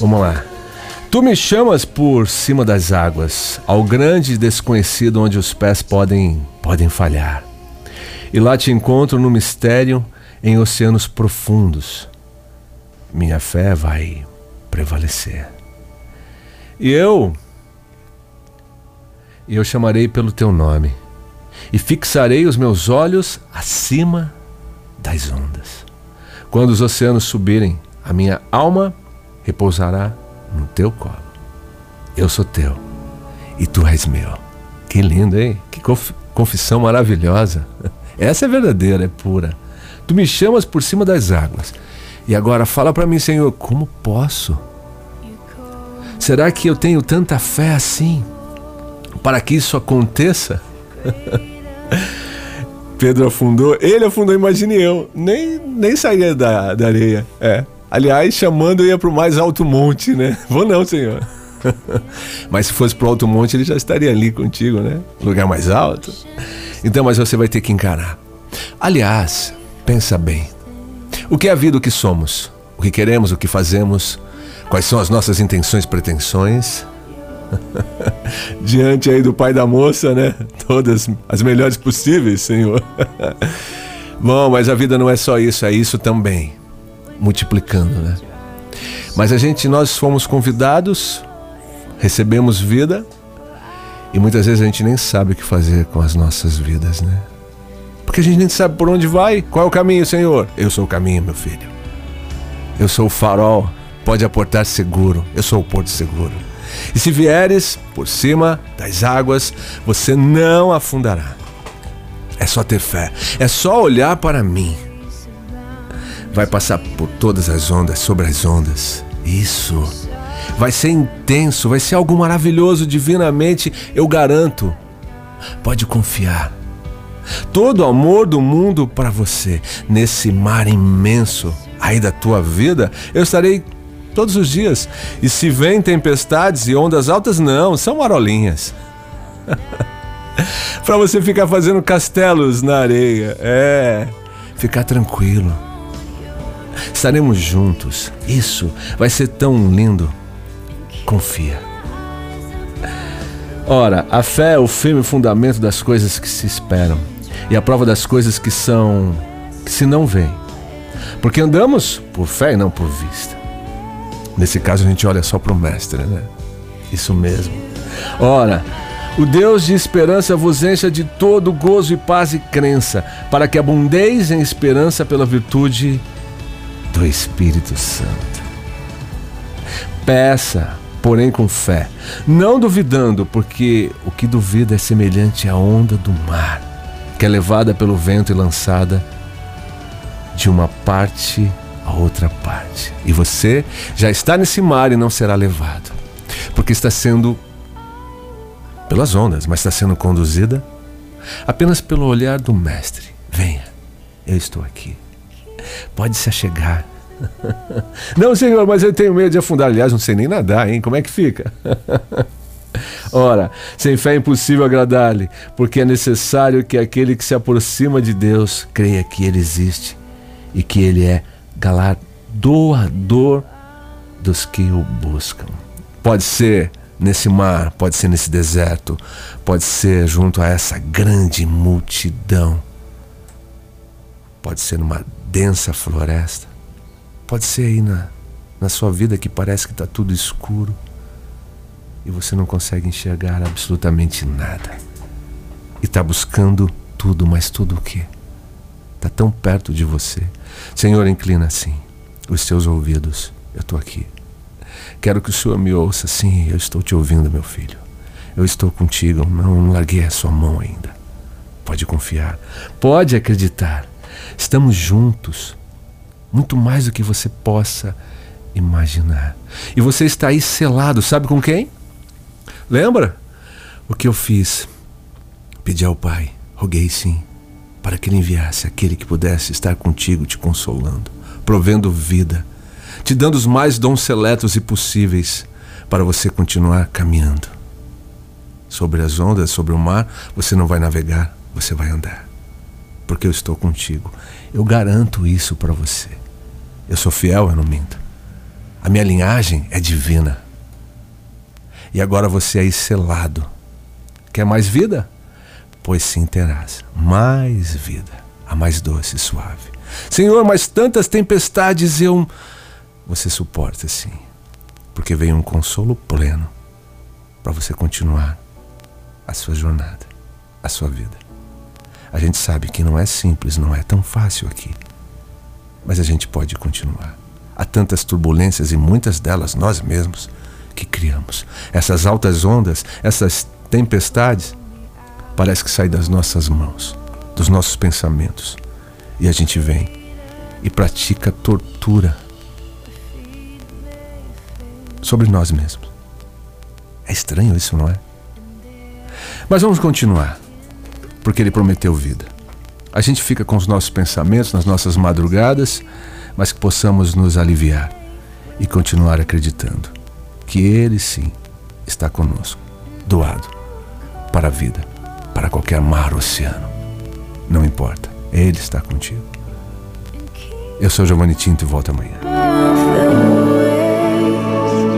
Vamos lá. Tu me chamas por cima das águas, ao grande desconhecido onde os pés podem podem falhar. E lá te encontro no mistério em oceanos profundos. Minha fé vai prevalecer. E eu eu chamarei pelo teu nome e fixarei os meus olhos acima das ondas. Quando os oceanos subirem, a minha alma repousará no teu colo. Eu sou teu e tu és meu. Que lindo, hein? Que confissão maravilhosa. Essa é verdadeira, é pura. Tu me chamas por cima das águas. E agora fala para mim, Senhor, como posso? Será que eu tenho tanta fé assim para que isso aconteça? Pedro afundou, ele afundou, imagine eu. Nem, nem saía da, da areia. É. Aliás, chamando eu ia para o mais alto monte, né? Vou não, senhor. mas se fosse para o alto monte, ele já estaria ali contigo, né? Lugar mais alto. Então, mas você vai ter que encarar. Aliás, pensa bem. O que é a vida, o que somos? O que queremos, o que fazemos? Quais são as nossas intenções, pretensões? Diante aí do pai da moça, né? Todas as melhores possíveis, Senhor. Bom, mas a vida não é só isso, é isso também multiplicando, né? Mas a gente, nós fomos convidados, recebemos vida e muitas vezes a gente nem sabe o que fazer com as nossas vidas, né? Porque a gente nem sabe por onde vai. Qual é o caminho, Senhor? Eu sou o caminho, meu filho. Eu sou o farol, pode aportar seguro. Eu sou o porto seguro. E se vieres por cima das águas, você não afundará. É só ter fé, é só olhar para mim vai passar por todas as ondas, sobre as ondas. Isso. Vai ser intenso, vai ser algo maravilhoso, divinamente, eu garanto. Pode confiar. Todo o amor do mundo para você, nesse mar imenso aí da tua vida, eu estarei todos os dias. E se vem tempestades e ondas altas, não, são marolinhas. para você ficar fazendo castelos na areia. É, ficar tranquilo Estaremos juntos. Isso vai ser tão lindo. Confia. Ora, a fé é o firme fundamento das coisas que se esperam e a prova das coisas que são que se não veem. Porque andamos por fé e não por vista. Nesse caso a gente olha só para o mestre, né? Isso mesmo. Ora, o Deus de esperança vos encha de todo gozo e paz e crença, para que abundeis em esperança pela virtude do Espírito Santo. Peça, porém com fé, não duvidando, porque o que duvida é semelhante à onda do mar, que é levada pelo vento e lançada de uma parte a outra parte. E você já está nesse mar e não será levado, porque está sendo pelas ondas, mas está sendo conduzida apenas pelo olhar do Mestre. Venha, eu estou aqui pode se achegar. Não, senhor, mas eu tenho medo de afundar. Aliás, não sei nem nadar, hein? Como é que fica? Ora, sem fé é impossível agradar-lhe, porque é necessário que aquele que se aproxima de Deus creia que ele existe e que ele é galardoador dos que o buscam. Pode ser nesse mar, pode ser nesse deserto, pode ser junto a essa grande multidão, pode ser numa densa floresta. Pode ser aí na, na sua vida que parece que está tudo escuro e você não consegue enxergar absolutamente nada. E está buscando tudo, mas tudo o quê? Está tão perto de você. Senhor, inclina assim os seus ouvidos. Eu estou aqui. Quero que o Senhor me ouça. Sim, eu estou te ouvindo, meu filho. Eu estou contigo. Não larguei a sua mão ainda. Pode confiar. Pode acreditar. Estamos juntos, muito mais do que você possa imaginar. E você está aí selado, sabe com quem? Lembra o que eu fiz? Pedi ao Pai, roguei sim, para que Ele enviasse aquele que pudesse estar contigo, te consolando, provendo vida, te dando os mais dons seletos e possíveis para você continuar caminhando. Sobre as ondas, sobre o mar, você não vai navegar, você vai andar porque eu estou contigo. Eu garanto isso para você. Eu sou fiel, eu não minto. A minha linhagem é divina. E agora você é selado. Quer mais vida? Pois sim terás mais vida, a mais doce e suave. Senhor, mas tantas tempestades eu. Você suporta sim, porque vem um consolo pleno para você continuar a sua jornada, a sua vida. A gente sabe que não é simples, não é tão fácil aqui, mas a gente pode continuar. Há tantas turbulências e muitas delas nós mesmos que criamos. Essas altas ondas, essas tempestades, parece que saem das nossas mãos, dos nossos pensamentos. E a gente vem e pratica tortura sobre nós mesmos. É estranho isso, não é? Mas vamos continuar, porque ele prometeu vida. A gente fica com os nossos pensamentos nas nossas madrugadas, mas que possamos nos aliviar e continuar acreditando que Ele sim está conosco, doado para a vida, para qualquer mar ou oceano. Não importa, Ele está contigo. Eu sou Giovanni Tinto e volto amanhã.